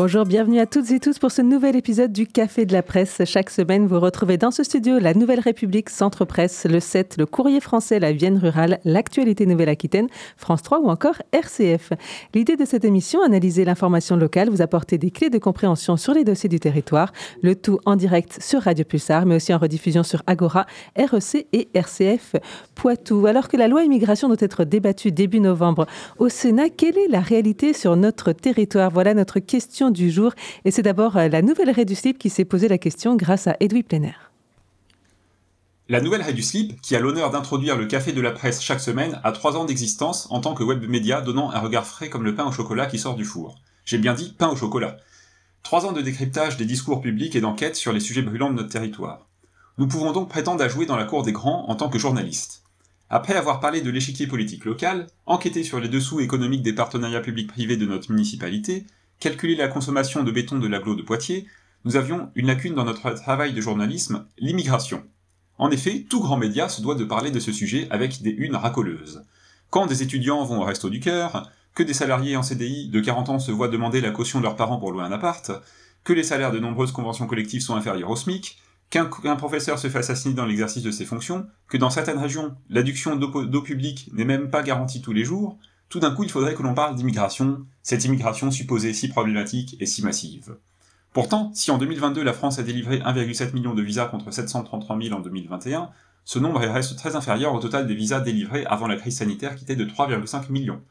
Bonjour, bienvenue à toutes et tous pour ce nouvel épisode du Café de la Presse. Chaque semaine, vous retrouvez dans ce studio la Nouvelle République, Centre Presse, le 7, le Courrier français, la Vienne rurale, l'actualité Nouvelle-Aquitaine, France 3 ou encore RCF. L'idée de cette émission, analyser l'information locale, vous apporter des clés de compréhension sur les dossiers du territoire, le tout en direct sur Radio Pulsar, mais aussi en rediffusion sur Agora, REC et RCF Poitou. Alors que la loi immigration doit être débattue début novembre au Sénat, quelle est la réalité sur notre territoire? Voilà notre question du jour. Et c'est d'abord euh, la nouvelle Ré du Slip qui s'est posé la question grâce à Edoui Plenner. La nouvelle Ré du Slip, qui a l'honneur d'introduire le café de la presse chaque semaine, a trois ans d'existence en tant que web média donnant un regard frais comme le pain au chocolat qui sort du four. J'ai bien dit pain au chocolat. Trois ans de décryptage des discours publics et d'enquête sur les sujets brûlants de notre territoire. Nous pouvons donc prétendre à jouer dans la cour des grands en tant que journalistes. Après avoir parlé de l'échiquier politique local, enquêté sur les dessous économiques des partenariats publics-privés de notre municipalité, calculer la consommation de béton de l'agglo de Poitiers, nous avions une lacune dans notre travail de journalisme, l'immigration. En effet, tout grand média se doit de parler de ce sujet avec des unes racoleuses. Quand des étudiants vont au resto du cœur, que des salariés en CDI de 40 ans se voient demander la caution de leurs parents pour louer un appart, que les salaires de nombreuses conventions collectives sont inférieurs au SMIC, qu'un professeur se fait assassiner dans l'exercice de ses fonctions, que dans certaines régions, l'adduction d'eau publique n'est même pas garantie tous les jours, tout d'un coup il faudrait que l'on parle d'immigration, cette immigration supposée si problématique et si massive. Pourtant, si en 2022 la France a délivré 1,7 million de visas contre 733 000 en 2021, ce nombre reste très inférieur au total des visas délivrés avant la crise sanitaire qui était de 3,5 millions.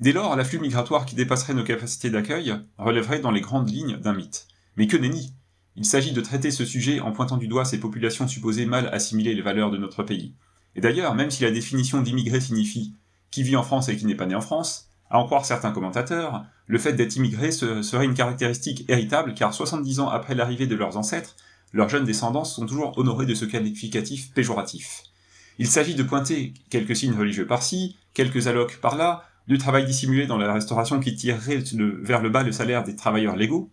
Dès lors, l'afflux migratoire qui dépasserait nos capacités d'accueil relèverait dans les grandes lignes d'un mythe. Mais que nenni? Il s'agit de traiter ce sujet en pointant du doigt ces populations supposées mal assimiler les valeurs de notre pays. Et d'ailleurs, même si la définition d'immigré signifie qui vit en France et qui n'est pas né en France, à en croire certains commentateurs, le fait d'être immigré serait une caractéristique héritable car 70 ans après l'arrivée de leurs ancêtres, leurs jeunes descendants sont toujours honorés de ce qualificatif péjoratif. Il s'agit de pointer quelques signes religieux par-ci, quelques allocs par-là, du travail dissimulé dans la restauration qui tirerait vers le bas le salaire des travailleurs légaux,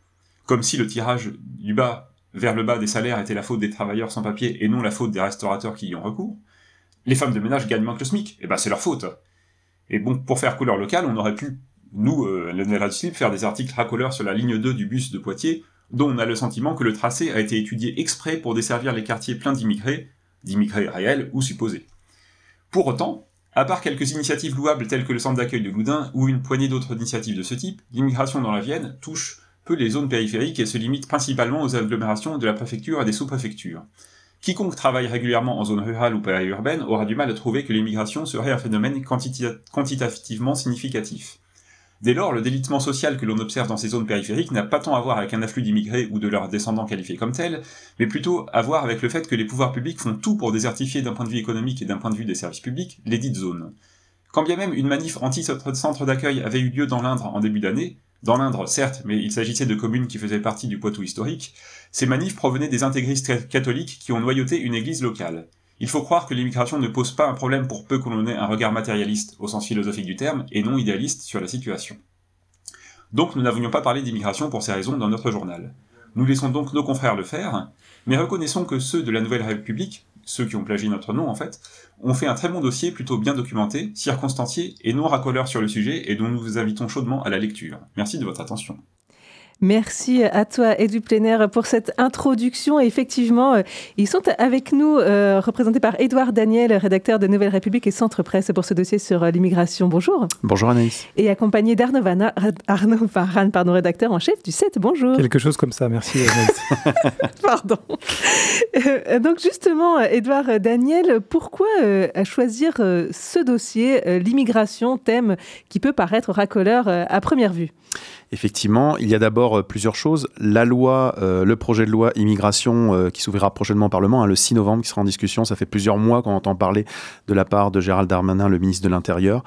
comme si le tirage du bas vers le bas des salaires était la faute des travailleurs sans papier et non la faute des restaurateurs qui y ont recours. Les femmes de ménage gagnent moins que le SMIC, eh ben c'est leur faute. Et bon, pour faire couleur locale, on aurait pu, nous, euh, Slip, faire des articles racoleurs sur la ligne 2 du bus de Poitiers, dont on a le sentiment que le tracé a été étudié exprès pour desservir les quartiers pleins d'immigrés, d'immigrés réels ou supposés. Pour autant, à part quelques initiatives louables telles que le centre d'accueil de Loudun ou une poignée d'autres initiatives de ce type, l'immigration dans la Vienne touche peu les zones périphériques et se limite principalement aux agglomérations de la préfecture et des sous-préfectures. Quiconque travaille régulièrement en zone rurale ou périurbaine aura du mal à trouver que l'immigration serait un phénomène quantitativement significatif. Dès lors, le délitement social que l'on observe dans ces zones périphériques n'a pas tant à voir avec un afflux d'immigrés ou de leurs descendants qualifiés comme tels, mais plutôt à voir avec le fait que les pouvoirs publics font tout pour désertifier d'un point de vue économique et d'un point de vue des services publics les dites zones. Quand bien même une manif anti-centre d'accueil avait eu lieu dans l'Indre en début d'année, dans l'Indre, certes, mais il s'agissait de communes qui faisaient partie du Poitou historique, ces manifs provenaient des intégristes catholiques qui ont noyauté une église locale. Il faut croire que l'immigration ne pose pas un problème pour peu que l'on ait un regard matérialiste, au sens philosophique du terme, et non idéaliste sur la situation. Donc nous n'avions pas parlé d'immigration pour ces raisons dans notre journal. Nous laissons donc nos confrères le faire, mais reconnaissons que ceux de la Nouvelle République, ceux qui ont plagié notre nom en fait, ont fait un très bon dossier plutôt bien documenté, circonstancié et non racoleur sur le sujet et dont nous vous invitons chaudement à la lecture. Merci de votre attention. Merci à toi, Edu Plénaire, pour cette introduction. effectivement, euh, ils sont avec nous, euh, représentés par Édouard Daniel, rédacteur de Nouvelle République et Centre Presse pour ce dossier sur euh, l'immigration. Bonjour. Bonjour Anaïs. Et accompagné d'Arnaud Arnaud Varane, pardon, rédacteur en chef du 7. Bonjour. Quelque chose comme ça, merci Anaïs. pardon. donc justement, Édouard Daniel, pourquoi choisir ce dossier, l'immigration, thème qui peut paraître racoleur à première vue? Effectivement, il y a d'abord euh, plusieurs choses. La loi, euh, le projet de loi immigration euh, qui s'ouvrira prochainement au Parlement, hein, le 6 novembre, qui sera en discussion. Ça fait plusieurs mois qu'on entend parler de la part de Gérald Darmanin, le ministre de l'Intérieur.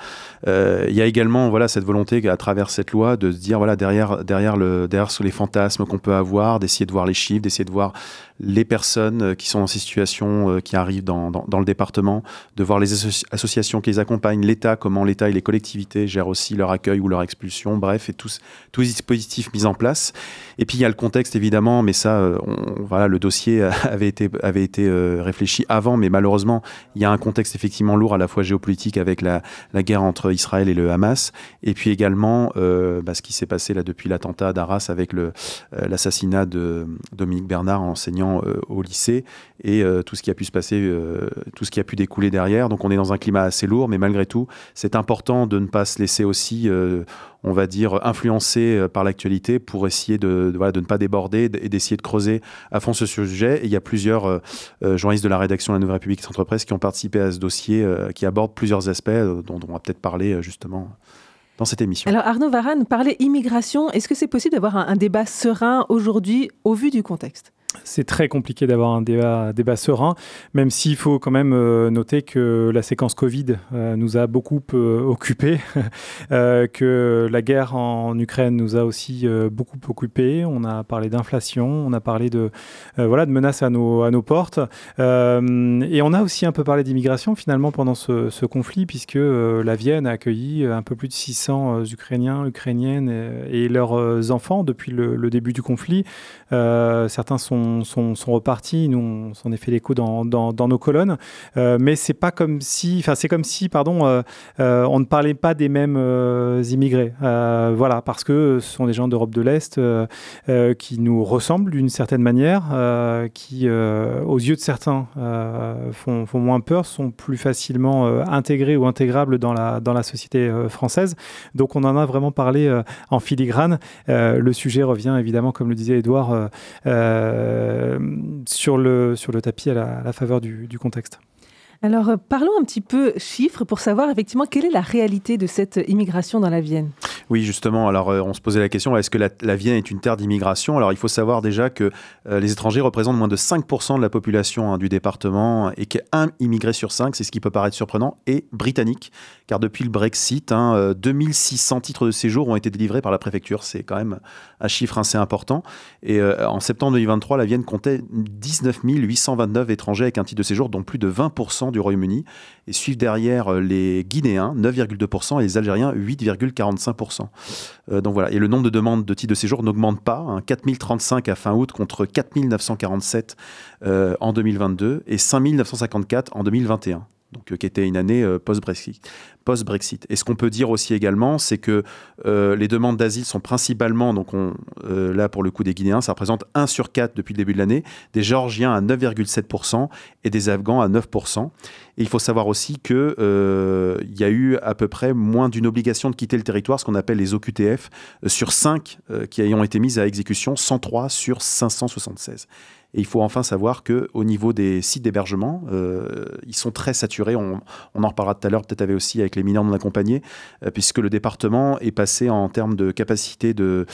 il y a également voilà, cette volonté à travers cette loi de se dire voilà, derrière, derrière, derrière les fantasmes qu'on peut avoir, d'essayer de voir les chiffres, d'essayer de voir les personnes qui sont dans ces situations, qui arrivent dans, dans, le département, de voir les associations qui les accompagnent, l'État, comment l'État et les collectivités gèrent aussi leur accueil ou leur expulsion, bref, et tous tous les dispositifs mis en place. Et puis il y a le contexte évidemment, mais ça, voilà, le dossier avait été, avait été réfléchi avant, mais malheureusement, il y a un contexte effectivement lourd à la fois géopolitique avec la, la guerre entre Israël et le Hamas, et puis également bah, ce qui s'est passé là depuis l'attentat d'Arras avec l'assassinat de Dominique Bernard, enseignant au lycée, et tout ce qui a pu se passer, tout ce qui a pu découler derrière. Donc on est dans un climat assez lourd, mais malgré tout, c'est important de ne pas se laisser aussi, euh, on va dire, influencer euh, par l'actualité pour essayer de, de, ne pas déborder et d'essayer de creuser à fond ce sujet. Et il y a plusieurs euh, journalistes de la rédaction de la Nouvelle République Centre Presse qui ont participé à ce dossier, qui aborde plusieurs aspects dont, on va peut-être parler justement dans cette émission. Alors Arnaud Varane parlait immigration. Est-ce que c'est possible d'avoir un débat serein aujourd'hui au vu du contexte? C'est très compliqué d'avoir un débat, serein, même s'il faut quand même euh, noter que la séquence Covid euh, nous a beaucoup euh, occupés, que la guerre en Ukraine nous a aussi beaucoup occupés. On a parlé d'inflation, on a parlé de, voilà, de menaces à nos, à nos portes. et on a aussi un peu parlé d'immigration finalement pendant ce, ce conflit, puisque la Vienne a accueilli un peu plus de 600 Ukrainiens, Ukrainiennes et, leurs enfants depuis le, le, début du conflit. certains sont sont, repartis. Nous, on s'en est fait l'écho dans, dans, nos colonnes. Euh, mais c'est pas comme si, enfin, c'est comme si, pardon, euh, euh, on ne parlait pas des mêmes immigrés. voilà, parce que ce sont des gens d'Europe de l'Est qui nous ressemblent d'une certaine manière, qui, aux yeux de certains, font, moins peur, sont plus facilement intégrés ou intégrables dans la, société française. Donc, on en a vraiment parlé en filigrane. le sujet revient évidemment, comme le disait Edouard, sur, le, sur le tapis à la, faveur du, contexte. Alors, euh, parlons un petit peu chiffres pour savoir effectivement quelle est la réalité de cette immigration dans la Vienne. Oui, justement. Alors, euh, on se posait la question est-ce que la, Vienne est une terre d'immigration? Alors, il faut savoir déjà que les étrangers représentent moins de 5% de la population hein, du département et qu'un immigré sur cinq, c'est ce qui peut paraître surprenant, est britannique car depuis le Brexit, 2600 hein, euh, titres de séjour ont été délivrés par la préfecture. C'est quand même un chiffre assez important. Et euh, en septembre 2023, la Vienne comptait 19 829 étrangers avec un titre de séjour, dont plus de 20% du Royaume-Uni. Et suivent derrière euh, les Guinéens, 9,2%, et les Algériens, 8,45%. donc voilà. Et le nombre de demandes de titres de séjour n'augmente pas. 4035 hein. à fin août contre 4947 en 2022 et 5954 en 2021 donc, qui était une année post-Brexit post-Brexit. Et ce qu'on peut dire aussi également, c'est que euh, les demandes d'asile sont principalement, donc on, euh, là pour le coup des Guinéens, ça représente 1 sur 4 depuis le début de l'année, des Géorgiens à 9,7% et des Afghans à 9%. Et il faut savoir aussi qu'il euh, y a eu à peu près moins d'une obligation de quitter le territoire, ce qu'on appelle les OQTF, sur 5 qui ayant été mises à exécution, 103 sur 576. Et il faut enfin savoir qu'au niveau des sites d'hébergement, ils sont très saturés. On, en reparlera tout à l'heure, peut-être aussi avec les mineurs non accompagnés, euh, puisque le département est passé en termes de capacité de,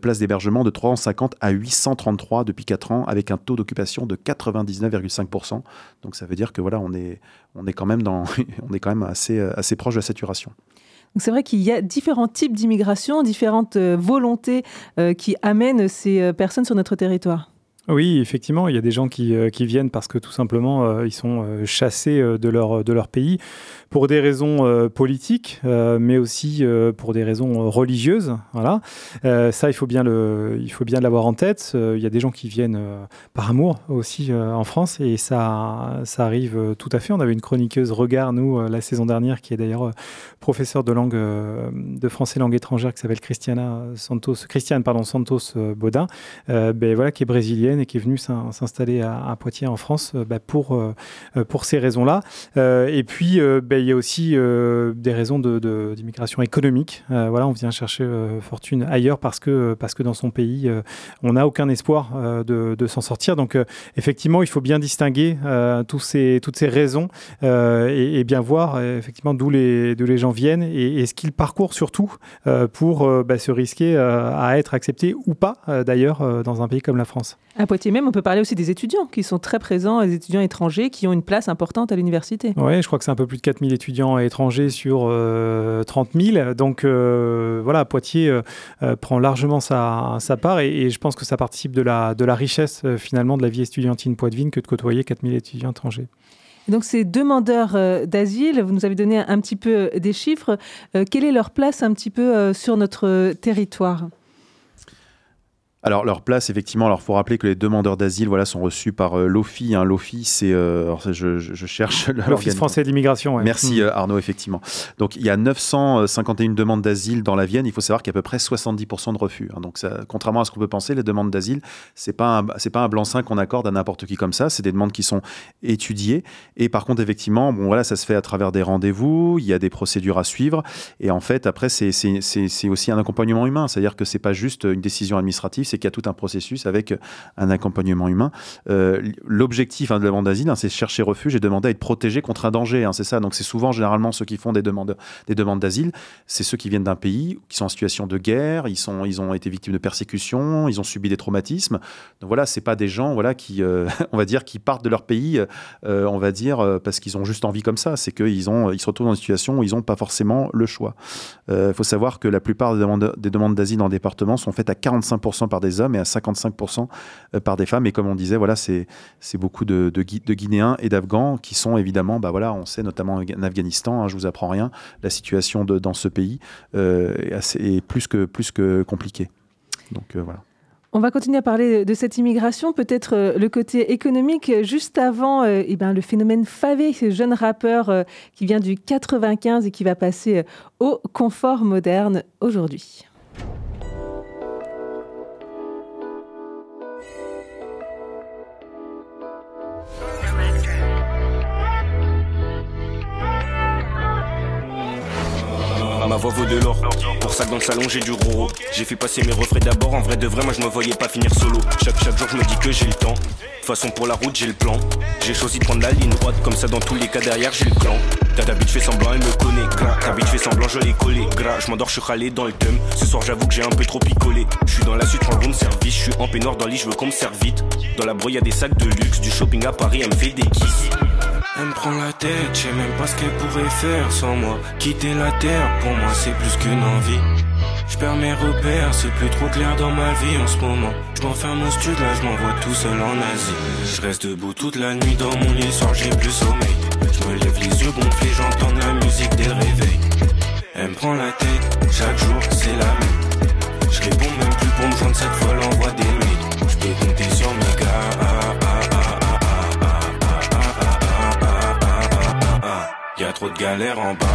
places d'hébergement de 350 à 833 depuis 4 ans, avec un taux d'occupation de 99,5%. Donc ça veut dire que voilà, on est, on est quand même, dans, on est quand même assez, assez proche de la saturation. C'est vrai qu'il y a différents types d'immigration, différentes euh, volontés euh, qui amènent ces personnes sur notre territoire. Oui, effectivement, il y a des gens qui, qui viennent parce que tout simplement, ils sont chassés de leur, pays pour des raisons euh, politiques, euh, mais aussi euh, pour des raisons religieuses. Voilà. ça, il faut bien il faut bien l'avoir en tête. Il y a des gens qui viennent par amour aussi en France, et ça, ça arrive tout à fait. On avait une chroniqueuse regard nous la saison dernière, qui est d'ailleurs professeure de langue de français langue étrangère, qui s'appelle Christiana Santos, Christiane pardon Santos Baudin, ben voilà, qui est brésilienne et qui est venue s'installer à, Poitiers en France ben, pour pour ces raisons-là. et puis ben, il y a aussi euh, des raisons d'immigration économique. Euh, voilà, on vient chercher euh, fortune ailleurs parce que, parce que dans son pays, on n'a aucun espoir de, s'en sortir. Donc, effectivement, il faut bien distinguer tous ces, toutes ces raisons et, bien voir effectivement d'où les, les gens viennent et, ce qu'ils parcourent surtout pour bah, se risquer à être acceptés ou pas, d'ailleurs, dans un pays comme la France. À Poitiers même, on peut parler aussi des étudiants qui sont très présents, les étudiants étrangers qui ont une place importante à l'université. Oui, je crois que c'est un peu plus de 4000 étudiants étrangers sur 30 euh, 000. Donc euh, voilà, Poitiers euh, prend largement sa, sa part et, je pense que ça participe de la, de la richesse finalement de la vie estudiantine poitevine que de côtoyer 4000 étudiants étrangers. Donc ces demandeurs d'asile, vous nous avez donné un petit peu des chiffres. quelle est leur place un petit peu sur notre territoire? Alors leur place, effectivement, alors faut rappeler que les demandeurs d'asile, voilà, sont reçus par euh, l'OFI. Hein. L'OFI, c'est, euh, je, je, cherche l'Office français d'immigration. Merci hmm. euh, Arnaud, effectivement. Donc il y a 951 demandes d'asile dans la Vienne. Il faut savoir qu'il y a à peu près 70% de refus. Hein. Donc ça, contrairement à ce qu'on peut penser, les demandes d'asile, c'est pas c'est pas un blanc-seing qu'on accorde à n'importe qui comme ça. C'est des demandes qui sont étudiées. Et par contre, effectivement, bon voilà, ça se fait à travers des rendez-vous. Il y a des procédures à suivre. Et en fait, après, c'est, c'est, c'est aussi un accompagnement humain. C'est-à-dire que c'est pas juste une décision administrative c'est qu'il y a tout un processus avec un accompagnement humain. Euh, l'objectif hein, de la demande d'asile, hein, c'est chercher refuge et demander à être protégé contre un danger. Hein, c'est ça. Donc c'est souvent généralement ceux qui font des demandes, des demandes d'asile, c'est ceux qui viennent d'un pays qui sont en situation de guerre, ils, sont, ils ont été victimes de persécutions, ils ont subi des traumatismes. Donc voilà, c'est pas des gens voilà qui, euh, on va dire, qui partent de leur pays, euh, on va dire, parce qu'ils ont juste envie comme ça. C'est qu'ils ils se retrouvent dans une situation où ils n'ont pas forcément le choix. Il faut savoir que la plupart des demandes, des demandes d'asile le département sont faites à 45% par des hommes et à 55% euh, par des femmes. Et comme on disait, voilà, c'est beaucoup de, de, Guinéens et d'Afghans qui sont évidemment, bah voilà, on sait notamment en Afghanistan, hein, je vous apprends rien, la situation de, dans ce pays euh, est, plus, que, plus que compliquée. Donc euh, voilà. On va continuer à parler de cette immigration, peut-être le côté économique. Juste avant, eh ben, le phénomène Favé, ce jeune rappeur qui vient du 95 et qui va passer au confort moderne aujourd'hui. De l'or. Pour ça, dans le salon, j'ai du roro. J'ai fait passer mes refrains d'abord. En vrai de vrai, moi, je me voyais pas finir solo. Chaque, chaque jour, je me dis que j'ai le temps. Façon, pour la route, j'ai le plan. J'ai choisi de prendre la ligne droite. Comme ça, dans tous les cas, derrière, j'ai le clan. Ta bitch fait semblant, elle me connaît. Gras. Ta bitch fait semblant, je l'ai collé. Gras. Je m'endors, je suis râlé dans le thème. Ce soir, j'avoue que j'ai un peu trop picolé. Je suis dans la suite, en room service. Je suis en peignoir dans le lit, je veux qu'on me serve vite. Dans la brouille, y des sacs de luxe. Du shopping à Paris, elle me fait des kisses. Elle me prend la tête, je sais même pas ce qu'elle pourrait faire sans moi. Quitter la terre, pour moi c'est plus qu'une envie. Je perds mes repères, c'est plus trop clair dans ma vie en ce moment. Je m'enferme au studio, là je m'envoie tout seul en Asie. Je reste debout toute la nuit dans mon lit, soir j'ai plus sommeil. Je me lève les yeux gonflés, j'entends la musique dès le réveil. Elle me prend la tête, chaque jour c'est la même. Je réponds même plus pour me joindre cette fois, l'envoie des mails. Je peux compter sur trop de galères en bas.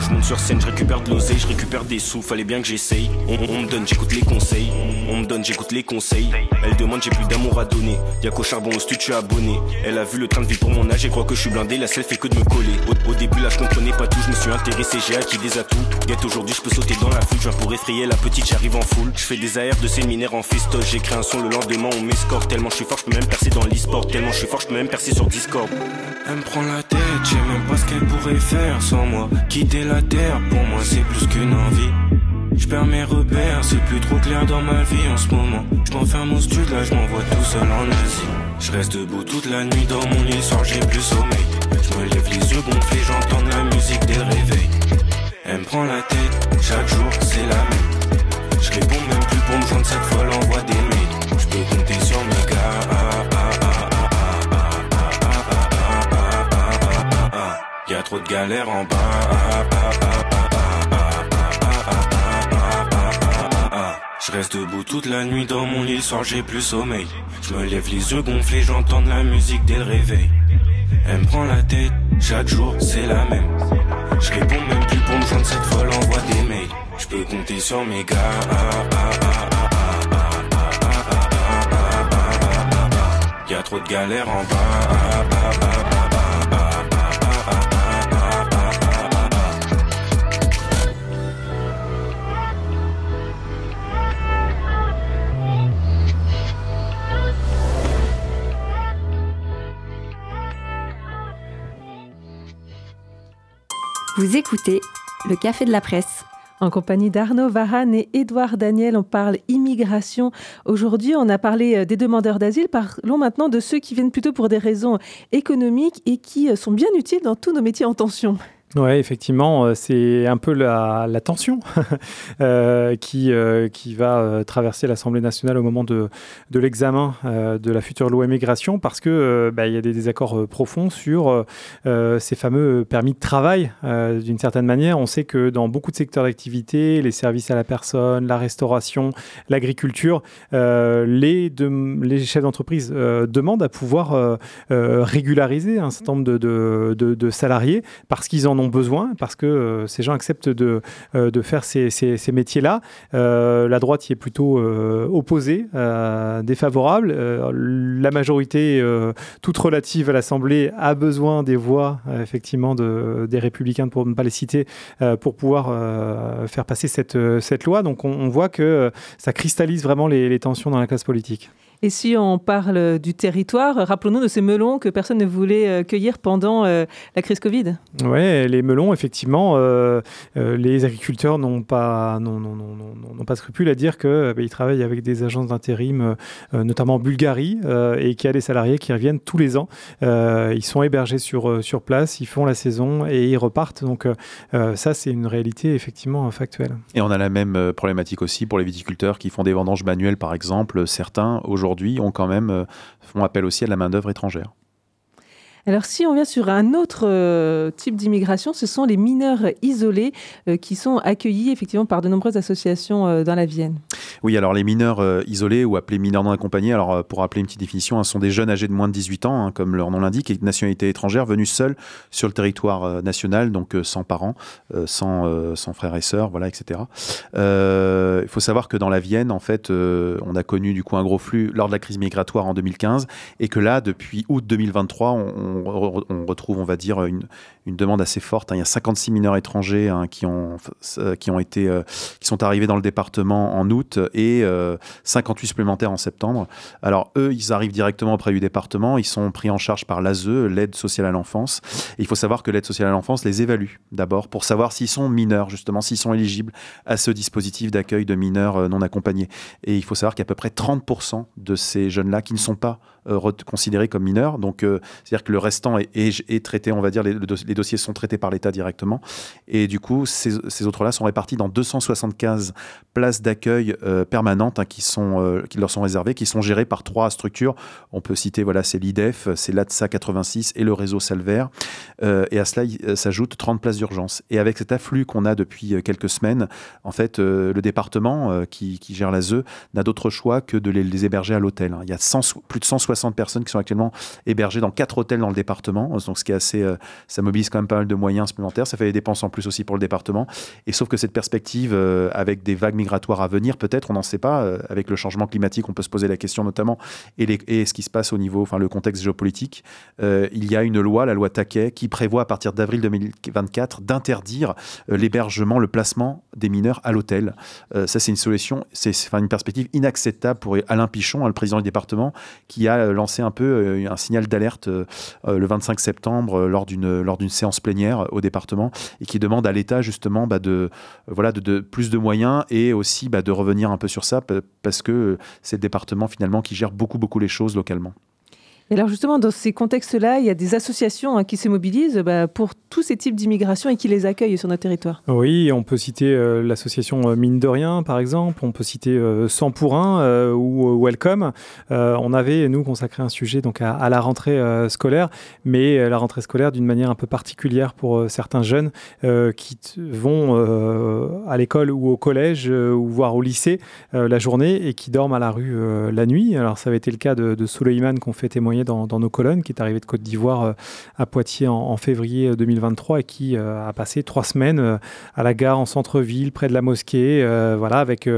je monte sur scène, je récupère de l'oseille, je récupère des sous, fallait bien que j'essaye. On, me donne, j'écoute les conseils. On me donne, j'écoute les conseils. Elle demande, j'ai plus d'amour à donner. Y'a qu'au charbon au studio, abonné. Elle a vu le train de vie pour mon âge et croit que je suis blindé. La selle fait que de me coller. Au, début, là, je comprenais pas tout. Je me suis intéressé, j'ai acquis des atouts. Aujourd'hui, je peux sauter dans la foule. Je pour effrayer la petite, j'arrive en foule. Je fais des AR de séminaire en festoche. J'écris un son le lendemain, on m'escorte. Tellement je suis fort, je peux même percer dans l'e-sport. Tellement je suis fort, je peux même percer sur Discord. Elle me prend la tête, je même pas ce qu'elle pourrait faire sans moi. Quitter la terre pour moi c'est plus qu'une envie. Je perds mes repères, c'est plus trop clair dans ma vie en ce moment. Je m'enferme au studio, là je m'envoie tout seul en Asie. Je reste debout toute la nuit dans mon lit, soir j'ai plus sommeil. Je me lève les yeux gonflés, j'entends la musique des réveils. Elle me prend la tête, chaque jour c'est la même. Je réponds même plus pour me joindre cette fois, l'envoie des mails. Je peux compter sur mes gars. Y'a trop de galères en bas. Je reste debout toute la nuit dans mon lit, soir j'ai plus sommeil. Je me lève les yeux gonflés, j'entends de la musique dès le réveil. Elle me prend la tête, chaque jour c'est la même. Je réponds même me joindre cette fois, l'envoie des mails. Je peux compter sur mes gars. Y'a trop de galères en bas. Vous écoutez le Café de la Presse. En compagnie d'Arnaud Varane et Édouard Daniel, on parle immigration. Aujourd'hui, on a parlé euh, des demandeurs d'asile. Parlons maintenant de ceux qui viennent plutôt pour des raisons économiques et qui euh, sont bien utiles dans tous nos métiers en tension. Oui, effectivement, euh, c'est un peu la, tension euh, qui, euh, qui va traverser l'Assemblée nationale au moment de, de l'examen de la future loi immigration parce que bah, y a des désaccords profonds sur ces fameux permis de travail. D'une certaine manière, on sait que dans beaucoup de secteurs d'activité, les services à la personne, la restauration, l'agriculture, les, les chefs d'entreprise demandent à pouvoir régulariser un certain nombre de, de salariés parce qu'ils en ont besoin, parce que euh, ces gens acceptent de, euh, de faire ces, ces, métiers-là. Euh, la droite y est plutôt opposée, défavorable. la majorité, toute relative à l'Assemblée, a besoin des voix, effectivement, de, des républicains, pour ne pas les citer, pour pouvoir faire passer cette, cette loi. Donc on, voit que ça cristallise vraiment les tensions dans la classe politique. Et si on parle du territoire, rappelons-nous de ces melons que personne ne voulait cueillir pendant la crise Covid. Oui, les melons, effectivement, euh, les agriculteurs n'ont pas, non, pas scrupule à dire qu'ils bah, travaillent avec des agences d'intérim, notamment en Bulgarie, et qu'il y a des salariés qui reviennent tous les ans. ils sont hébergés sur, sur place, ils font la saison et ils repartent. Donc ça, c'est une réalité effectivement factuelle. Et on a la même problématique aussi pour les viticulteurs qui font des vendanges manuelles, par exemple. Certains, aujourd'hui, ont quand même euh, font appel aussi à la main d'œuvre étrangère. Alors si on vient sur un autre euh, type d'immigration, ce sont les mineurs isolés euh, qui sont accueillis effectivement par de nombreuses associations euh, dans la Vienne. Oui, alors les mineurs isolés ou appelés mineurs non accompagnés, alors pour rappeler une petite définition, hein, sont des jeunes âgés de moins de 18 ans, hein, comme leur nom l'indique, et de nationalité étrangère, venus seuls sur le territoire national, donc sans parents, sans, frères et sœurs, voilà, etc. Il faut savoir que dans la Vienne, en fait, on a connu du coup un gros flux lors de la crise migratoire en 2015, et que là, depuis août 2023, on on, retrouve, on va dire, une, demande assez forte. Hein. Il y a 56 mineurs étrangers hein, qui, ont, euh, qui, ont été, euh, qui sont arrivés dans le département en août et 58 euh, supplémentaires en septembre. Alors, eux, ils arrivent directement auprès du département. Ils sont pris en charge par l'ASE, l'aide sociale à l'enfance. il faut savoir que l'aide sociale à l'enfance les évalue d'abord pour savoir s'ils sont mineurs, justement, s'ils sont éligibles à ce dispositif d'accueil de mineurs non accompagnés. Et il faut savoir qu'il y a à peu près 30% de ces jeunes-là qui ne sont pas considérés comme mineurs. Donc, c'est-à-dire que le restant est, traité, on va dire, les, dossiers sont traités par l'État directement. Et du coup, ces, autres-là sont répartis dans 275 places d'accueil euh, permanentes hein, qui, sont, euh, qui leur sont réservées, qui sont gérées par trois structures. On peut citer, voilà, c'est l'IDEF, c'est l'ATSA 86 et le réseau Salver. Euh, et à cela s'ajoutent 30 places d'urgence. Et avec cet afflux qu'on a depuis quelques semaines, en fait, le département qui, gère la ZE n'a d'autre choix que de les, héberger à l'hôtel. Hein. Il y a plus de 160 personnes qui sont actuellement hébergées dans quatre hôtels dans le département. Donc, ce qui est assez, ça mobilise quand même pas mal de moyens supplémentaires. Ça fait des dépenses en plus aussi pour le département. Et sauf que cette perspective, euh, avec des vagues migratoires à venir, peut-être, on n'en sait pas. Euh, avec le changement climatique, on peut se poser la question notamment, et, ce qui se passe au niveau, enfin le contexte géopolitique. Euh, il y a une loi, la loi Taquet, qui prévoit à partir d'avril 2024 d'interdire l'hébergement, le placement des mineurs à l'hôtel. ça, c'est une solution, c'est une perspective inacceptable pour Alain Pichon, hein, le président du département, qui a lancé un peu un signal d'alerte le 25 septembre lors d'une lors d'une séance plénière au département et qui demande à l'État justement bah, de, voilà, de, plus de moyens et aussi bah, de revenir un peu sur ça parce que c'est le département finalement qui gère beaucoup beaucoup les choses localement. Et alors justement, dans ces contextes-là, il y a des associations hein, qui se mobilisent bah, pour tous ces types d'immigration et qui les accueillent sur notre territoire. Oui, on peut citer euh, l'association euh, Mine de Rien, par exemple. On peut citer euh, 100 pour 1 euh, ou Welcome. on avait, nous, consacré un sujet donc, à, la rentrée scolaire, mais la rentrée scolaire d'une manière un peu particulière pour certains jeunes qui vont à l'école ou au collège ou voire au lycée la journée et qui dorment à la rue la nuit. Alors ça avait été le cas de, de qu'on fait témoigner dans, nos colonnes, qui est arrivé de Côte d'Ivoire euh, à Poitiers en, février 2023 euh, et qui euh, a passé trois semaines à la gare en centre-ville, près de la mosquée, voilà, avec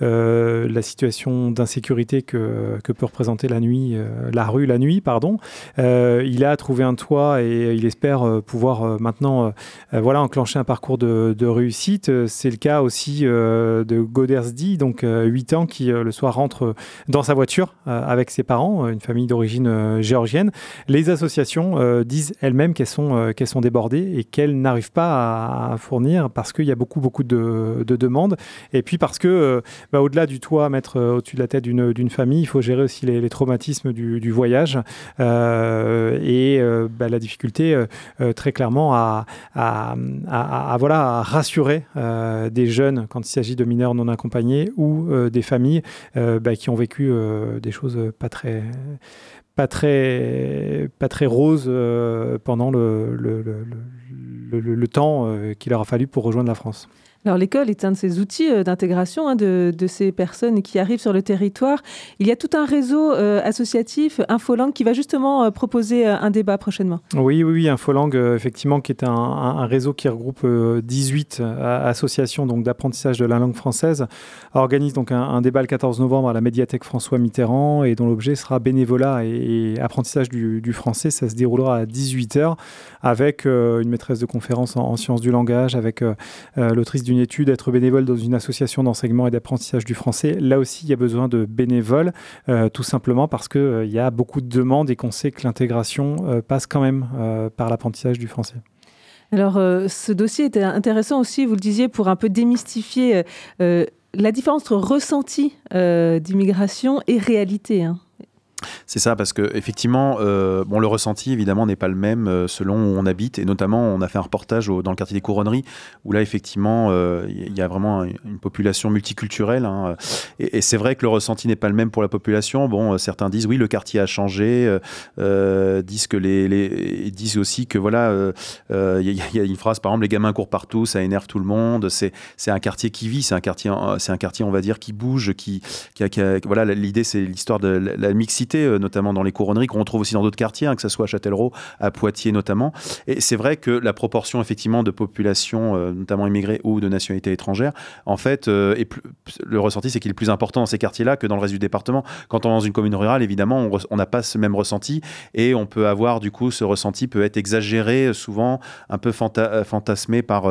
la situation d'insécurité que, que, peut représenter la nuit, la rue la nuit, pardon. il a trouvé un toit et il espère pouvoir maintenant, voilà, enclencher un parcours de, réussite. C'est le cas aussi de Godersdi, donc 8 ans, qui le soir rentre dans sa voiture avec ses parents, une famille d'origine géorgienne. Les associations disent elles-mêmes qu'elles sont, qu'elles sont débordées et qu'elles n'arrivent pas à, fournir parce qu'il y a beaucoup, beaucoup de, demandes. Et puis parce que, bah, au-delà du toit à mettre au-dessus de la tête d'une famille, il faut gérer aussi les, traumatismes du, voyage et bah, la difficulté très clairement à, à rassurer des jeunes quand il s'agit de mineurs non accompagnés ou des familles bah, qui ont vécu des choses pas très pas très, pas très roses pendant le, le, le, temps qu'il leur a fallu pour rejoindre la France. Alors l'école est un de ces outils euh, d'intégration hein, de, ces personnes qui arrivent sur le territoire. Il y a tout un réseau euh, associatif, Infolang, qui va justement euh, proposer un débat prochainement. Oui, oui, Infolang, effectivement, qui est un, réseau qui regroupe 18 associations donc d'apprentissage de la langue française, organise donc un, débat le 14 novembre à la médiathèque François Mitterrand et dont l'objet sera bénévolat et, apprentissage du, français. Ça se déroulera à 18h avec une maîtresse de conférence en, sciences du langage, avec l'autrice du étude, être bénévole dans une association d'enseignement et d'apprentissage du français. Là aussi, il y a besoin de bénévoles, euh, tout simplement parce qu'il euh, y a beaucoup de demandes et qu'on sait que l'intégration euh, passe quand même par l'apprentissage du français. Alors, ce dossier était intéressant aussi, vous le disiez, pour un peu démystifier la différence entre ressenti d'immigration et réalité. Hein. C'est ça, parce que effectivement, euh, bon, le ressenti évidemment n'est pas le même euh, selon où on habite, et notamment on a fait un reportage dans le quartier des Couronneries où là effectivement euh, il y a vraiment une population multiculturelle, hein, et, c'est vrai que le ressenti n'est pas le même pour la population. Bon, certains disent oui, le quartier a changé, disent que les, disent aussi que voilà, il y, a une phrase par exemple les gamins courent partout, ça énerve tout le monde. C'est c'est un quartier qui vit, c'est un quartier c'est un quartier on va dire qui bouge, qui, voilà l'idée c'est l'histoire de la mixité euh, notamment dans les couronneries, qu'on retrouve aussi dans d'autres quartiers, hein, que ce soit à Châtellerault, à Poitiers notamment. Et c'est vrai que la proportion effectivement de population, euh, notamment immigrée ou de nationalité étrangère, en fait, euh, le ressenti, c'est qu'il est plus important dans ces quartiers-là que dans le reste du département. Quand on est dans une commune rurale, évidemment, on n'a pas ce même ressenti et on peut avoir du coup ce ressenti peut être exagéré, souvent un peu fantasmé par,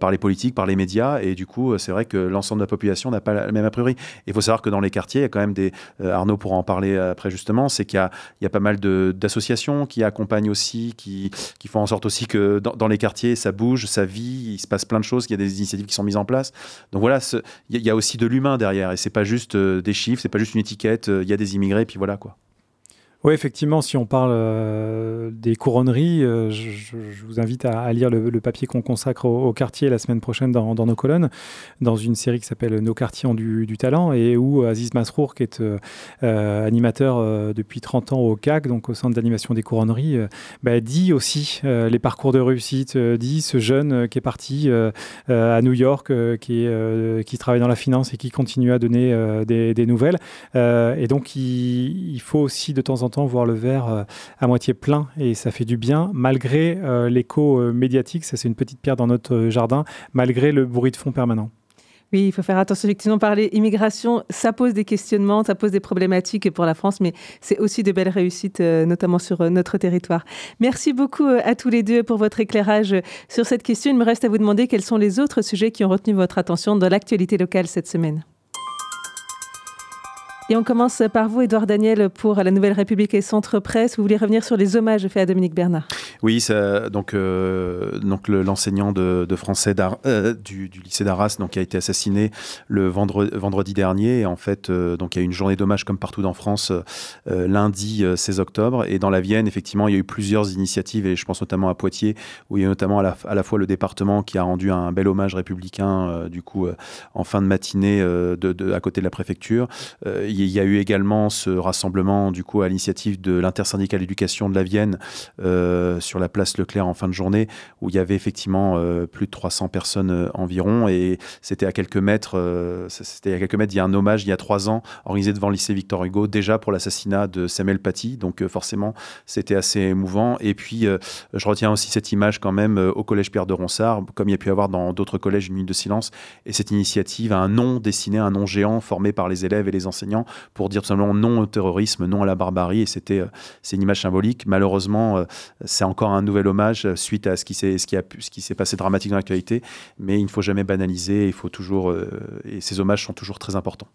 par les politiques, par les médias. Et du coup, c'est vrai que l'ensemble de la population n'a pas la même a priori. Il faut savoir que dans les quartiers, il y a quand même des. Arnaud pourra en parler après justement, c'est qu'il y, a pas mal d'associations qui accompagnent aussi, qui, font en sorte aussi que dans, les quartiers, ça bouge, ça vit, il se passe plein de choses, qu'il y a des initiatives qui sont mises en place. Donc voilà, il y, a aussi de l'humain derrière, et c'est pas juste euh, des chiffres, c'est pas juste une étiquette, euh, il y a des immigrés, puis voilà quoi. Oui, effectivement, si on parle euh, des couronneries, euh, je, vous invite à, lire le, papier qu'on consacre au, quartier la semaine prochaine dans, nos colonnes, dans une série qui s'appelle Nos quartiers ont du, talent, et où Aziz Masrour, qui est euh, animateur depuis 30 ans au CAC, donc au Centre d'animation des couronneries, bah, dit aussi les parcours de réussite, dit ce jeune qui est parti à New York, qui, travaille dans la finance et qui continue à donner des, nouvelles. et donc, il faut aussi de temps en temps voir le verre euh, à moitié plein et ça fait du bien, malgré euh, l'écho euh, médiatique, ça c'est une petite pierre dans notre jardin, malgré le bruit de fond permanent. Oui, il faut faire attention. Effectivement, parler immigration, ça pose des questionnements, ça pose des problématiques pour la France, mais c'est aussi de belles réussites, notamment sur notre territoire. Merci beaucoup à tous les deux pour votre éclairage sur cette question. Il me reste à vous demander quels sont les autres sujets qui ont retenu votre attention dans l'actualité locale cette semaine. Et on commence par vous, Édouard Daniel, pour la Nouvelle République et Centre Presse. Vous voulez revenir sur les hommages faits à Dominique Bernard? Oui, donc, euh, donc l'enseignant de, français euh, du, lycée d'Arras donc, a été assassiné le vendredi, dernier. En fait, euh, donc, il y a eu une journée d'hommage comme partout en France lundi 16 octobre. Et dans la Vienne, effectivement, il y a eu plusieurs initiatives, et je pense notamment à Poitiers, où il y a notamment à la, fois le département qui a rendu un bel hommage républicain, du coup, en fin de matinée à côté de la préfecture. Il y a eu également ce rassemblement du coup à l'initiative de l'intersyndicale éducation de la Vienne euh, sur la place Leclerc en fin de journée où il y avait effectivement euh, plus de 300 personnes euh, environ. Et c'était à quelques mètres c'était à quelques mètres il y a un hommage il y a trois ans organisé devant le lycée Victor Hugo déjà pour l'assassinat de Samuel Paty. Donc forcément c'était assez émouvant. Et puis je retiens aussi cette image quand même au collège Pierre de Ronsard comme il y a pu avoir dans d'autres collèges une minute de silence. Et cette initiative un nom dessiné un nom géant formé par les élèves et les enseignants pour dire simplement non au terrorisme, non à la barbarie. Et c'était, euh, c'est une image symbolique. Malheureusement, euh, c'est encore un nouvel hommage euh, suite à ce qui s'est, ce qui a ce qui s'est passé dramatique dans l'actualité. Mais il ne faut jamais banaliser. Il faut toujours, et ces hommages sont toujours très importants.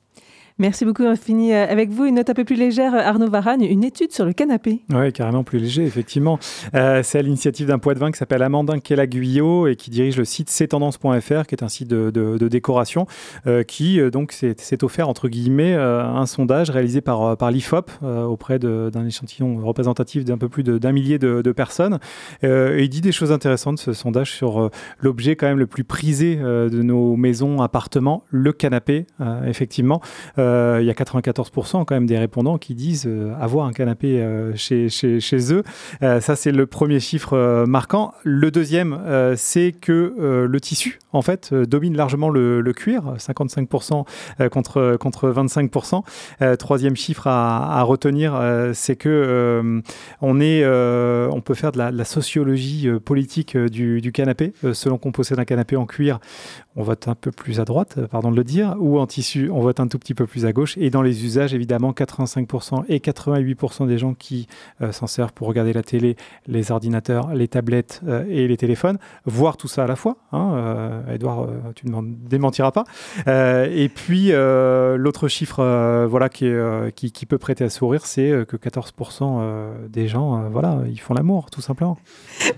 Merci beaucoup. On finit avec vous une note un peu plus légère, Arnaud Varane, une étude sur le canapé. Oui, carrément plus léger, effectivement. c'est à l'initiative d'un poids de vin qui s'appelle Amandin Kelaguyo et qui dirige le site ctendances.fr, qui est un site de, décoration, qui donc s'est offert, entre guillemets, un sondage réalisé par, l'IFOP auprès d'un échantillon représentatif d'un peu plus d'un millier de, personnes. il dit des choses intéressantes, ce sondage, sur l'objet quand même le plus prisé de nos maisons, appartements, le canapé, effectivement. Il y a 94% quand même des répondants qui disent avoir un canapé chez, chez, chez, eux. ça, c'est le premier chiffre marquant. Le deuxième, c'est que le tissu, en fait, domine largement le, cuir, 55% contre, contre 25%. troisième chiffre à, retenir, c'est que on, est, on peut faire de la, sociologie politique du, du canapé. selon qu'on possède un canapé en cuir, on vote un peu plus à droite, pardon de le dire, ou en tissu, on vote un tout petit peu plus à gauche. Et dans les usages, évidemment, 85% et 88% des gens qui s'en servent pour regarder la télé, les ordinateurs, les tablettes et les téléphones, voir tout ça à la fois. Hein, Edouard, tu ne démentiras pas. et puis, l'autre chiffre voilà, qui, qui, peut prêter à sourire, c'est que 14% des gens, voilà, ils font l'amour, tout simplement.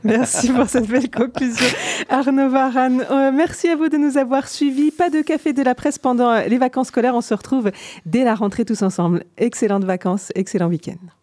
Merci pour cette belle conclusion. Arnaud Varane, merci à vous de avoir suivis. Pas de café de la presse pendant les vacances scolaires. On se retrouve dès la rentrée tous ensemble. Excellentes vacances, excellent week-end.